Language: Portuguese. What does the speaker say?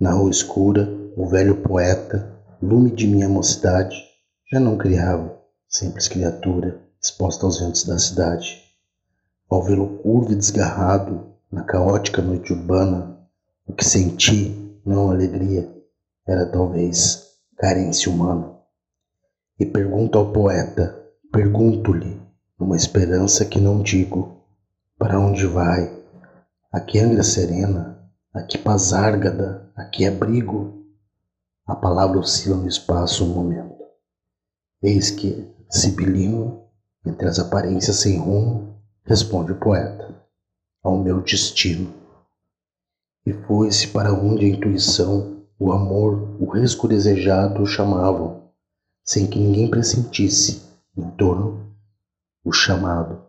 Na rua escura, o velho poeta, lume de minha mocidade, já não criava, simples criatura, exposta aos ventos da cidade. Ao vê-lo curvo e desgarrado, na caótica noite urbana, o que senti, não alegria, era talvez carência humana. E pergunto ao poeta, pergunto-lhe, numa esperança que não digo, para onde vai? A que angra serena? A que paz árgada? A que abrigo? A palavra oscila no espaço um momento. Eis que, sibilino, entre as aparências sem rumo, responde o poeta, ao meu destino. E foi-se para onde a intuição, o amor, o risco desejado chamavam, sem que ninguém pressentisse, em torno, o chamado.